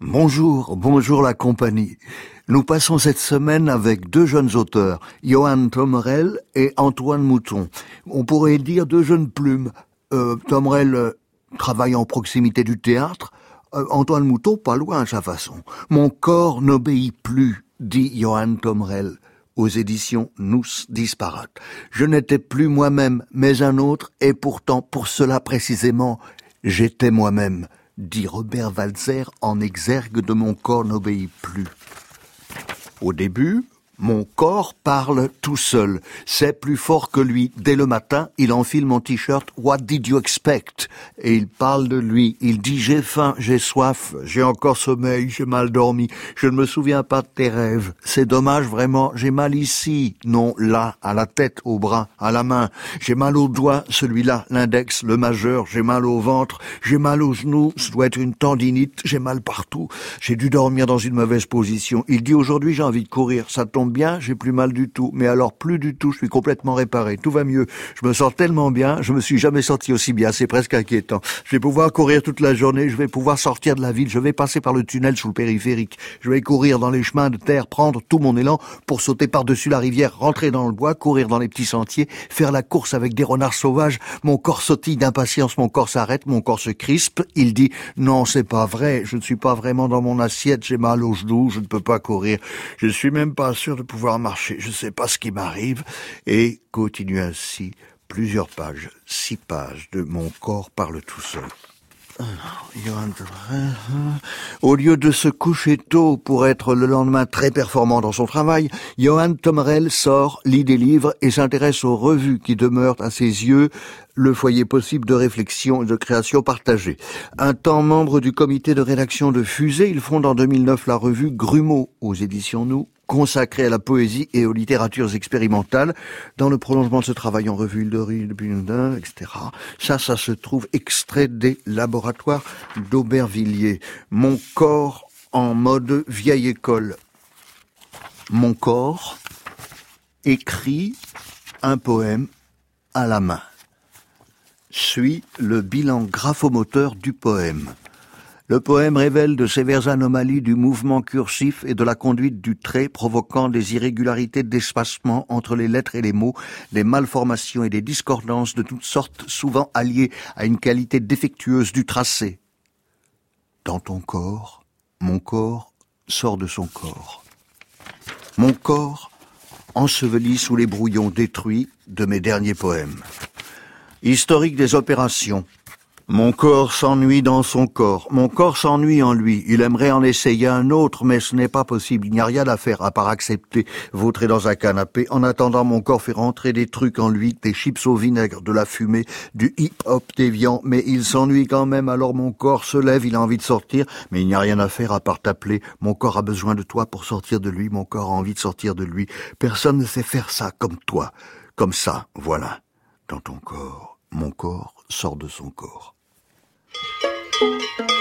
Bonjour, bonjour la compagnie. Nous passons cette semaine avec deux jeunes auteurs, Johan Tomrel et Antoine Mouton. On pourrait dire deux jeunes plumes. Euh, Tomrel euh, travaille en proximité du théâtre, euh, Antoine Mouton pas loin à sa façon. Mon corps n'obéit plus, dit Johan Tomrel aux éditions Nous disparates. Je n'étais plus moi-même, mais un autre, et pourtant, pour cela précisément, j'étais moi-même, dit Robert Walzer en exergue de Mon corps n'obéit plus. Au début, mon corps parle tout seul. C'est plus fort que lui. Dès le matin, il enfile mon t-shirt What did you expect? Et il parle de lui. Il dit j'ai faim, j'ai soif, j'ai encore sommeil, j'ai mal dormi. Je ne me souviens pas de tes rêves. C'est dommage vraiment. J'ai mal ici. Non, là, à la tête, au bras, à la main. J'ai mal au doigt, celui-là, l'index, le majeur. J'ai mal au ventre. J'ai mal aux genoux. Ce doit être une tendinite. J'ai mal partout. J'ai dû dormir dans une mauvaise position. Il dit aujourd'hui j'ai envie de courir. Ça tombe bien, j'ai plus mal du tout. Mais alors plus du tout, je suis complètement réparé. Tout va mieux. Je me sens tellement bien, je me suis jamais senti aussi bien. C'est presque inquiétant. Je vais pouvoir courir toute la journée, je vais pouvoir sortir de la ville, je vais passer par le tunnel sous le périphérique. Je vais courir dans les chemins de terre, prendre tout mon élan pour sauter par-dessus la rivière, rentrer dans le bois, courir dans les petits sentiers, faire la course avec des renards sauvages. Mon corps sautille d'impatience, mon corps s'arrête, mon corps se crispe. Il dit, non, c'est pas vrai, je ne suis pas vraiment dans mon assiette, j'ai mal aux genoux, je ne peux pas courir. Je suis même pas sûr de pouvoir marcher. Je ne sais pas ce qui m'arrive. Et continue ainsi plusieurs pages, six pages de Mon corps parle tout seul. Au lieu de se coucher tôt pour être le lendemain très performant dans son travail, Johan Tomerel sort, lit des livres et s'intéresse aux revues qui demeurent à ses yeux le foyer possible de réflexion et de création partagée. Un temps membre du comité de rédaction de Fusée, il fonde en 2009 la revue Grumeau aux éditions Nous, consacrée à la poésie et aux littératures expérimentales. Dans le prolongement de ce travail en revue de etc. Ça, ça se trouve extrait des laboratoires d'Aubervilliers. Mon corps en mode vieille école. Mon corps écrit un poème à la main suit le bilan graphomoteur du poème. Le poème révèle de sévères anomalies du mouvement cursif et de la conduite du trait provoquant des irrégularités d'espacement entre les lettres et les mots, des malformations et des discordances de toutes sortes souvent alliées à une qualité défectueuse du tracé. Dans ton corps, mon corps sort de son corps. Mon corps enseveli sous les brouillons détruits de mes derniers poèmes. Historique des opérations. Mon corps s'ennuie dans son corps. Mon corps s'ennuie en lui. Il aimerait en essayer un autre, mais ce n'est pas possible. Il n'y a rien à faire à part accepter, vautrer dans un canapé. En attendant, mon corps fait rentrer des trucs en lui, des chips au vinaigre, de la fumée, du hip-hop déviant. Mais il s'ennuie quand même. Alors mon corps se lève, il a envie de sortir, mais il n'y a rien à faire à part t'appeler. Mon corps a besoin de toi pour sortir de lui. Mon corps a envie de sortir de lui. Personne ne sait faire ça comme toi. Comme ça, voilà. Dans ton corps mon corps sort de son corps. Música